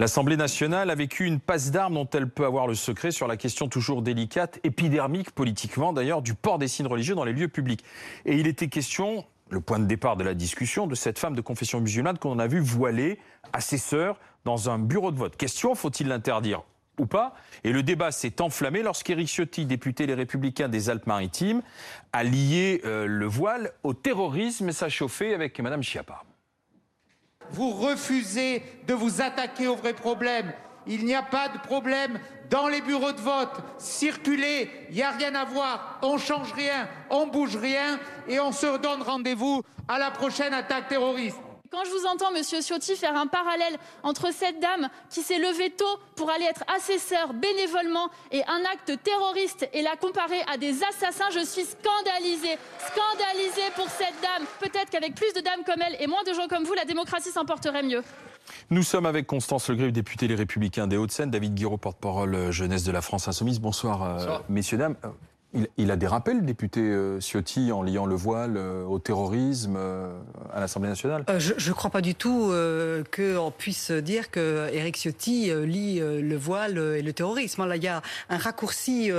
L'Assemblée nationale a vécu une passe d'armes dont elle peut avoir le secret sur la question toujours délicate, épidermique politiquement d'ailleurs, du port des signes religieux dans les lieux publics. Et il était question, le point de départ de la discussion, de cette femme de confession musulmane qu'on a vue voilée à ses sœurs dans un bureau de vote. Question, faut-il l'interdire ou pas? Et le débat s'est enflammé lorsqu'Éric Ciotti, député Les Républicains des Alpes-Maritimes, a lié euh, le voile au terrorisme et s'est chauffé avec Mme Chiappa. Vous refusez de vous attaquer aux vrais problèmes. Il n'y a pas de problème dans les bureaux de vote. Circulez, il n'y a rien à voir. On change rien, on bouge rien et on se donne rendez-vous à la prochaine attaque terroriste. Quand je vous entends, Monsieur Ciotti, faire un parallèle entre cette dame qui s'est levée tôt pour aller être assesseur bénévolement et un acte terroriste et la comparer à des assassins, je suis scandalisée. Scandalisée pour cette dame. Peut-être qu'avec plus de dames comme elle et moins de gens comme vous, la démocratie s'emporterait mieux. Nous sommes avec Constance Le député Les Républicains des Hauts-de-Seine, David Guiraud, porte-parole euh, jeunesse de la France Insoumise. Bonsoir, euh, Bonsoir. messieurs, dames. Il, a dérapé, le député euh, Ciotti, en liant le voile euh, au terrorisme euh, à l'Assemblée nationale? Je ne crois pas du tout qu'on puisse dire que Éric Ciotti lie le voile et le terrorisme. Là, il y a un raccourci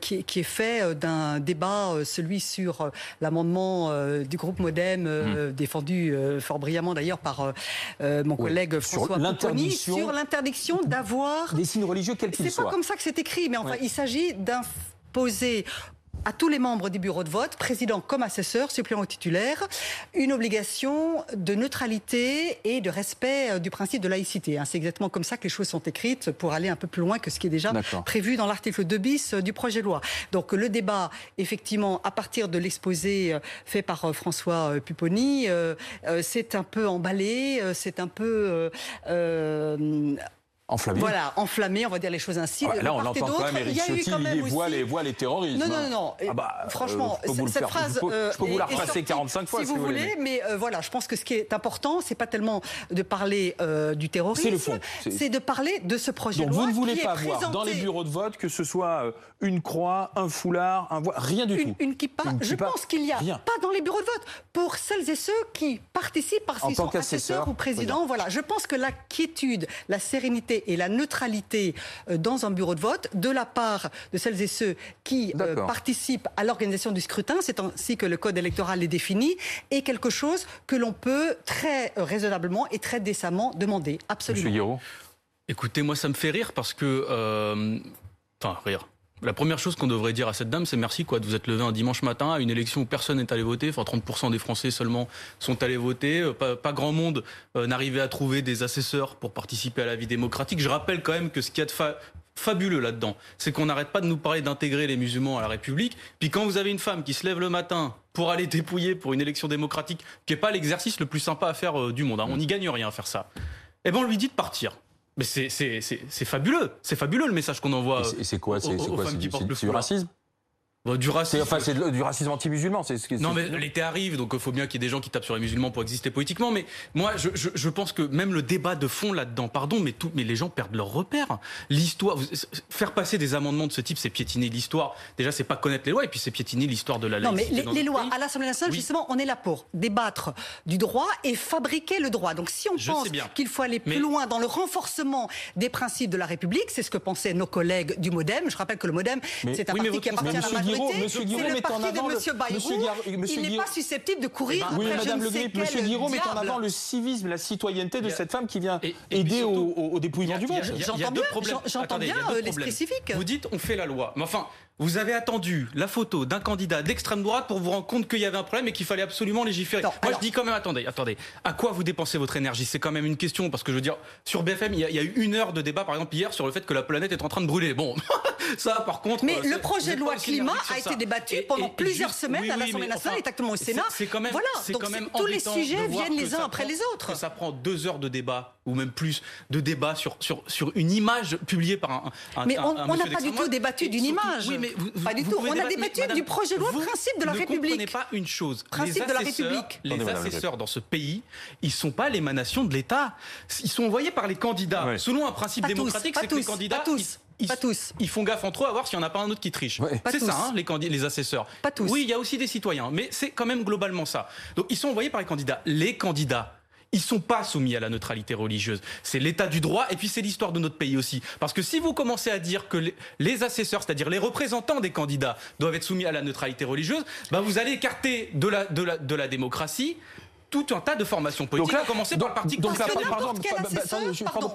qui, est fait d'un débat, celui sur l'amendement du groupe Modem, hmm. défendu fort brillamment d'ailleurs par mon collègue François Pouponi, sur l'interdiction d'avoir... Des signes religieux, quels qu'ils soient. C'est pas comme ça que c'est écrit, mais enfin, il s'agit d'un poser à tous les membres des bureaux de vote, président comme assesseur, suppléant titulaire, une obligation de neutralité et de respect euh, du principe de laïcité. Hein. C'est exactement comme ça que les choses sont écrites pour aller un peu plus loin que ce qui est déjà prévu dans l'article 2 bis euh, du projet de loi. Donc le débat, effectivement, à partir de l'exposé euh, fait par François Pupponi, c'est un peu emballé, c'est un peu Enflammé. Voilà, enflammé, on va dire les choses ainsi. Ah bah là, on entend quand même Eric Ciotti lier voile et voile et terrorisme. Non, non, non. Ah bah, franchement, euh, cette phrase. Je peux, je peux vous la repasser 45 fois si, vous, voulez. Mais, euh, voilà, je pense que ce qui est important, c'est pas tellement de parler euh, du terrorisme. C'est de parler de ce projet de loi. Donc vous ne voulez pas voir dans les bureaux de vote que ce soit une croix, un foulard, un voile, rien du tout. Une kippa. je pense qu'il y a pas dans les bureaux de vote pour celles et ceux qui participent parce qu'ils sont assesseurs ou présidents. Voilà, je pense que la quiétude, la sérénité et la neutralité euh, dans un bureau de vote de la part de celles et ceux qui euh, participent à l'organisation du scrutin, c'est ainsi que le code électoral est défini, est quelque chose que l'on peut très raisonnablement et très décemment demander. Absolument. Monsieur Écoutez, moi ça me fait rire parce que... Euh, enfin, rire. La première chose qu'on devrait dire à cette dame, c'est merci quoi, de vous être levé un dimanche matin à une élection où personne n'est allé voter. Enfin, 30% des Français seulement sont allés voter. Euh, pas, grand monde euh, n'arrivait à trouver des assesseurs pour participer à la vie démocratique. Je rappelle quand même que ce qu'il y a de fabuleux là-dedans, c'est qu'on n'arrête pas de nous parler d'intégrer les musulmans à la République. Puis quand vous avez une femme qui se lève le matin pour aller dépouiller pour une élection démocratique, qui n'est pas l'exercice le plus sympa à faire euh, du monde, hein, on n'y gagne rien à faire ça. Eh ben on lui dit de partir. Mais c'est fabuleux, c'est fabuleux le message qu'on envoie. Et c'est quoi C'est du racisme? Bah, du racisme. Enfin, c'est du racisme anti-musulman. Non, mais l'été arrive, donc il faut bien qu'il y ait des gens qui tapent sur les musulmans pour exister politiquement. Mais moi, je, je, je pense que même le débat de fond là-dedans, pardon, mais, tout, mais les gens perdent leur repère. L'histoire, faire passer des amendements de ce type, c'est piétiner l'histoire. Déjà, c'est pas connaître les lois, et puis c'est piétiner l'histoire de la laïcité. Non, mais les, lois, à l'Assemblée nationale, justement, on est là pour débattre du droit et fabriquer le droit. Donc si on pense qu'il faut aller plus loin dans le renforcement des principes de la République, c'est ce que pensaient nos collègues du MoDem. Je rappelle que le MoDem, c'est un parti qui appartient à la majorité. Monsieur Guiraud met en avant Monsieur Bayrou, il n'est pas susceptible de courir. Oui, Madame Le Grip, Monsieur Guiraud met en avant le civisme, la citoyenneté de cette femme qui vient aider au dépouillement du vote. J'entends bien l'esprit civique. Vous dites on fait la loi, mais enfin. Vous avez attendu la photo d'un candidat d'extrême droite pour vous rendre compte qu'il y avait un problème et qu'il fallait absolument légiférer. Moi, je dis quand même, attendez, attendez. À quoi vous dépensez votre énergie? C'est quand même une question parce que je veux dire, sur BFM, il y, a, il y, a, eu une heure de débat, par exemple hier, sur le fait que la planète est en train de brûler. Bon, ça, par contre. Mais le projet de loi climat a été débattu pendant plusieurs semaines à l'Assemblée nationale et actuellement au Sénat. C'est quand même. Voilà. Donc quand même tous les sujets viennent les uns après les autres. Ça prend deux heures de débat ou même plus de débat sur sur sur une image publiée par un. un mais on n'a pas du tout débattu d'une image. Oui, mais pas du tout on a débattu du projet de loi principe de la République. Vous ne comprenez pas une chose. Principe de la République. Les assesseurs dans ce pays, ils ne sont pas l'émanation de l'État. Ils sont envoyés par les candidats. Selon un principe démocratique, c'est que les candidats... Ils, pas tous. Ils font gaffe entre eux à voir s'il n'y en a pas un autre qui triche. C'est ça, hein, les, les assesseurs. Pas tous. Oui, il y a aussi des citoyens, mais c'est quand même globalement ça. Donc ils sont envoyés par les candidats. Les candidats, ils sont pas soumis à la neutralité religieuse. C'est l'état du droit et puis c'est l'histoire de notre pays aussi. Parce que si vous commencez à dire que les, assesseurs, c'est-à-dire les représentants des candidats, doivent être soumis à la neutralité religieuse, ben vous allez écarter de la, de la, de la démocratie tout un tas de formations politiques, donc là, à commencer par le Parti donc,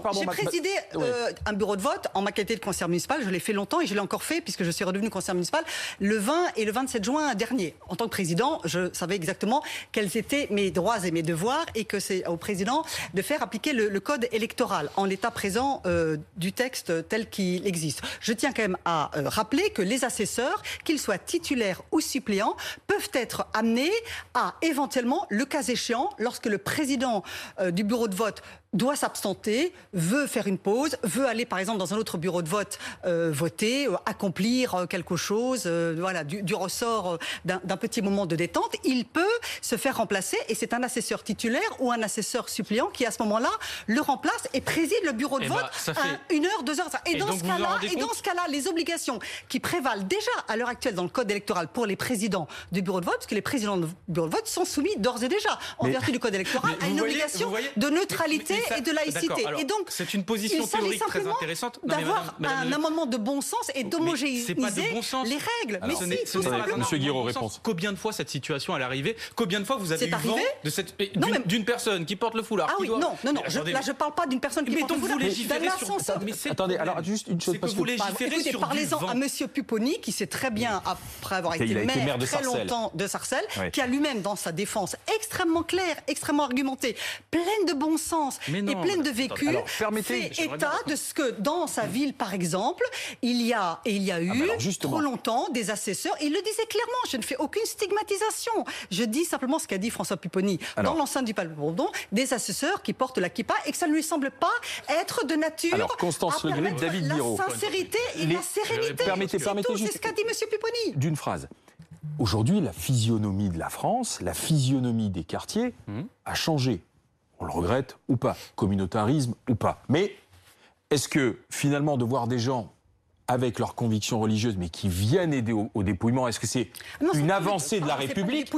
pardon, J'ai présidé euh, un bureau de vote en ma qualité de conseiller municipal. Je l'ai fait longtemps et je l'ai encore fait puisque je suis redevenu conseiller municipal le 20 et le 27 juin dernier. En tant que président, je savais exactement quels étaient mes droits et mes devoirs et que c'est au président de faire appliquer le, code électoral en l'état présent euh, du texte tel qu'il existe. Je tiens quand même à euh, rappeler que les assesseurs, qu'ils soient titulaires ou suppléants, peuvent être amenés à éventuellement, le cas échéant, lorsque le président euh, du bureau de vote doit s'absenter, veut faire une pause, veut aller par exemple dans un autre bureau de vote euh, voter, euh, accomplir quelque chose, voilà, du, ressort d'un petit moment de détente, il peut se faire remplacer et c'est un assesseur titulaire ou un assesseur suppléant qui à ce moment-là le remplace et préside le bureau de eh vote ben, une heure, deux heures. Et, dans ce cas-là, et dans ce cas-là, les obligations qui prévalent déjà à l'heure actuelle dans le code électoral pour les présidents du bureau de vote, parce que les présidents du bureau de vote sont soumis d'ores et déjà en vertu du code électoral à une obligation de neutralité et de laïcité. et donc, c'est une position théorique très intéressante. D'avoir un amendement de bon sens et d'homogénéiser les règles. mais si, Monsieur Guiraud, réponse. Combien de fois cette situation est arrivée Combien de fois vous avez eu vent de cette d'une personne qui porte le foulard Ah oui, non, non, non. Là, je parle pas d'une personne qui porte le foulard. Mais Attendez, alors juste une chose parce que vous légiférez sur Parlez-en à Monsieur Pupponi qui sait très bien après avoir été maire très longtemps de Sarcelles, qui a lui-même dans sa défense extrêmement claire, extrêmement argumentée, pleine de bon sens et pleine de vécu, fait état de ce que dans sa ville, par exemple, il y a et il y a ah, eu trop longtemps des assesseurs. Il le disait clairement. Je ne fais aucune stigmatisation. Je dis simplement ce qu'a dit François Pupponi dans l'enceinte du Palais Bourbon, des assesseurs qui portent la kippa et que ça ne lui semble pas être de nature Alors, Constance à David la sincérité et la sérénité. Permettez, permettez C'est ce qu'a dit Monsieur Pupponi. D'une phrase. Aujourd'hui, la physionomie de la France, la physionomie des quartiers hum. a changé on le regrette ou pas, communautarisme ou pas. Mais est-ce que finalement de voir des gens avec leurs convictions religieuses, mais qui viennent aider au, dépouillement. Est-ce que c'est une avancée de la République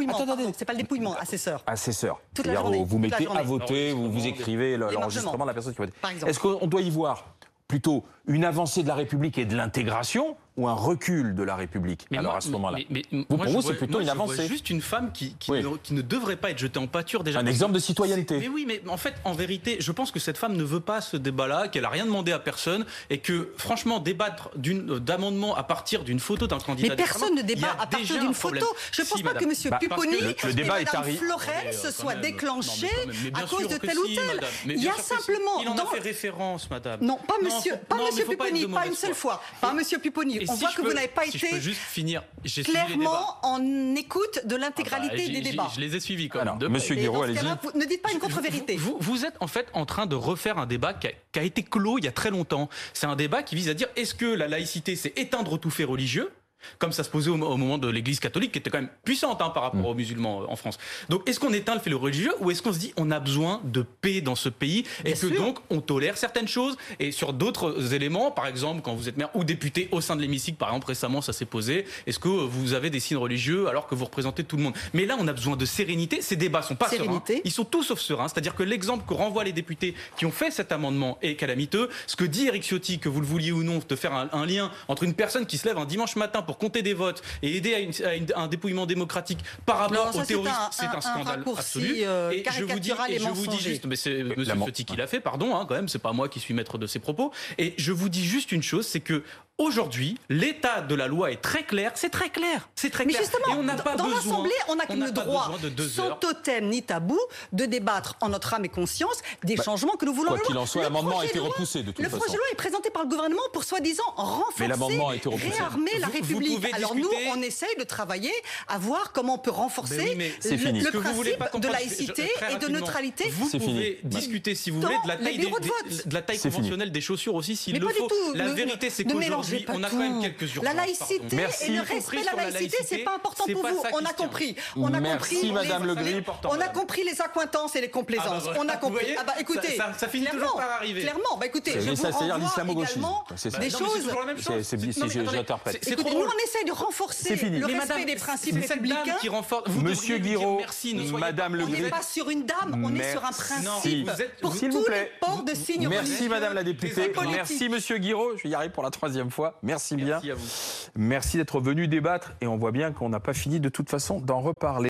C'est pas le dépouillement, assesseur. Assesseur. C'est-à-dire vous, vous mettez à voter, vous, vous écrivez l'enregistrement de la personne qui vote. Est-ce qu'on doit y voir plutôt une avancée de la République et de l'intégration ou un recul de la République mais Alors à ce moment-là, pour vous, c'est plutôt une avancée. Vois juste une femme qui, qui, ne, devrait pas être jetée en pâture déjà. Un exemple de citoyenneté. Mais oui, mais en fait, en vérité, je pense que cette femme ne veut pas ce débat-là, qu'elle a rien demandé à personne, et que franchement, débattre d'amendement à partir d'une photo d'un candidat. Mais personne ne débat à partir d'une photo. Je ne pense pas que M. Bah, Pupponi le, débat et Mme Florel se soient déclenchés à cause de tel ou tel. Il y a simplement. Il en a fait référence, Madame. Non, pas Monsieur, pas Monsieur Pupponi, pas une seule fois, pas Monsieur Pupponi on voit que vous n'avez pas été juste finir, clairement en écoute de l'intégralité ah bah, des débats. Je les ai suivis quand même. Monsieur Guiraud, allez-y. Ne dites pas une contre-vérité. Vous, vous, êtes en fait en train de refaire un débat qui a, qui a été clos il y a très longtemps. C'est un débat qui vise à dire est-ce que la laïcité, c'est éteindre tout fait religieux comme ça se posait au, moment de l'Église catholique, qui était quand même puissante hein, par rapport mm. aux musulmans en France. Donc, est-ce qu'on éteint le fait religieux ou est-ce qu'on se dit on a besoin de paix dans ce pays et que donc on tolère certaines choses et sur d'autres éléments, par exemple, quand vous êtes maire ou député au sein de l'hémicycle, par exemple, récemment ça s'est posé, est-ce que vous avez des signes religieux alors que vous représentez tout le monde? Mais là, on a besoin de sérénité. Ces débats sont pas sereins. Ils sont tous sauf sereins. C'est-à-dire que l'exemple que renvoient les députés qui ont fait cet amendement est calamiteux. Ce que dit Eric Ciotti, que vous le vouliez ou non, de faire un, un lien entre une personne qui se lève un dimanche matin pour compter des votes et aider à, un dépouillement démocratique par rapport aux terroristes, c'est un, scandale absolu. Euh, et je vous dis, je vous dis juste, mais c'est M. Ciotti qui l'a fait, pardon, hein, quand même, c'est pas moi qui suis maître de ses propos. Et je vous dis juste une chose, c'est que Aujourd'hui, l'état de la loi est très clair, c'est très clair, c'est très clair. Mais justement, et on n'a pas dans l'Assemblée, on n'a que le droit, sans totem ni tabou, de débattre en notre âme et conscience des bah, changements que nous voulons. Quoi qu'il en soit, l'amendement a été repoussé de toute le façon. Le projet de loi est présenté par le gouvernement pour soi-disant renforcer, réarmer la République. Alors nous, on essaye de travailler à voir comment on peut renforcer le, le principe de laïcité et de neutralité. Vous pouvez discuter, si vous voulez, de la taille, conventionnelle des chaussures aussi, s'il le faut. La vérité, c'est qu'aujourd'hui, on a tout. quand même quelques urgences. La laïcité Merci. et le respect de la la laïcité, c'est pas important pour vous. On a compris. On a Merci, compris Madame les- Le Gris. On a compris les accointances et les complaisances. Ah bah. On a compris. ah bah écoutez, ça- finit toujours clairement, par arriver. Clairement, bah écoutez, je vous renvoie également des choses. toujours la même C'est- j'interprète. Écoutez, nous on essaie de renforcer le respect des principes républicains. qui renforce. Monsieur Guiraud, Madame Le On n'est Gris. pas sur une dame, on est sur un principe. Vous êtes- Pour tous les plaît. ports de signes Merci. Madame la députée. Merci Monsieur Guiraud. Je vais y arriver pour la troisième fois. Merci bien. Merci à vous. Merci d'être venu débattre. Et on voit bien qu'on n'a pas fini de toute façon d'en reparler.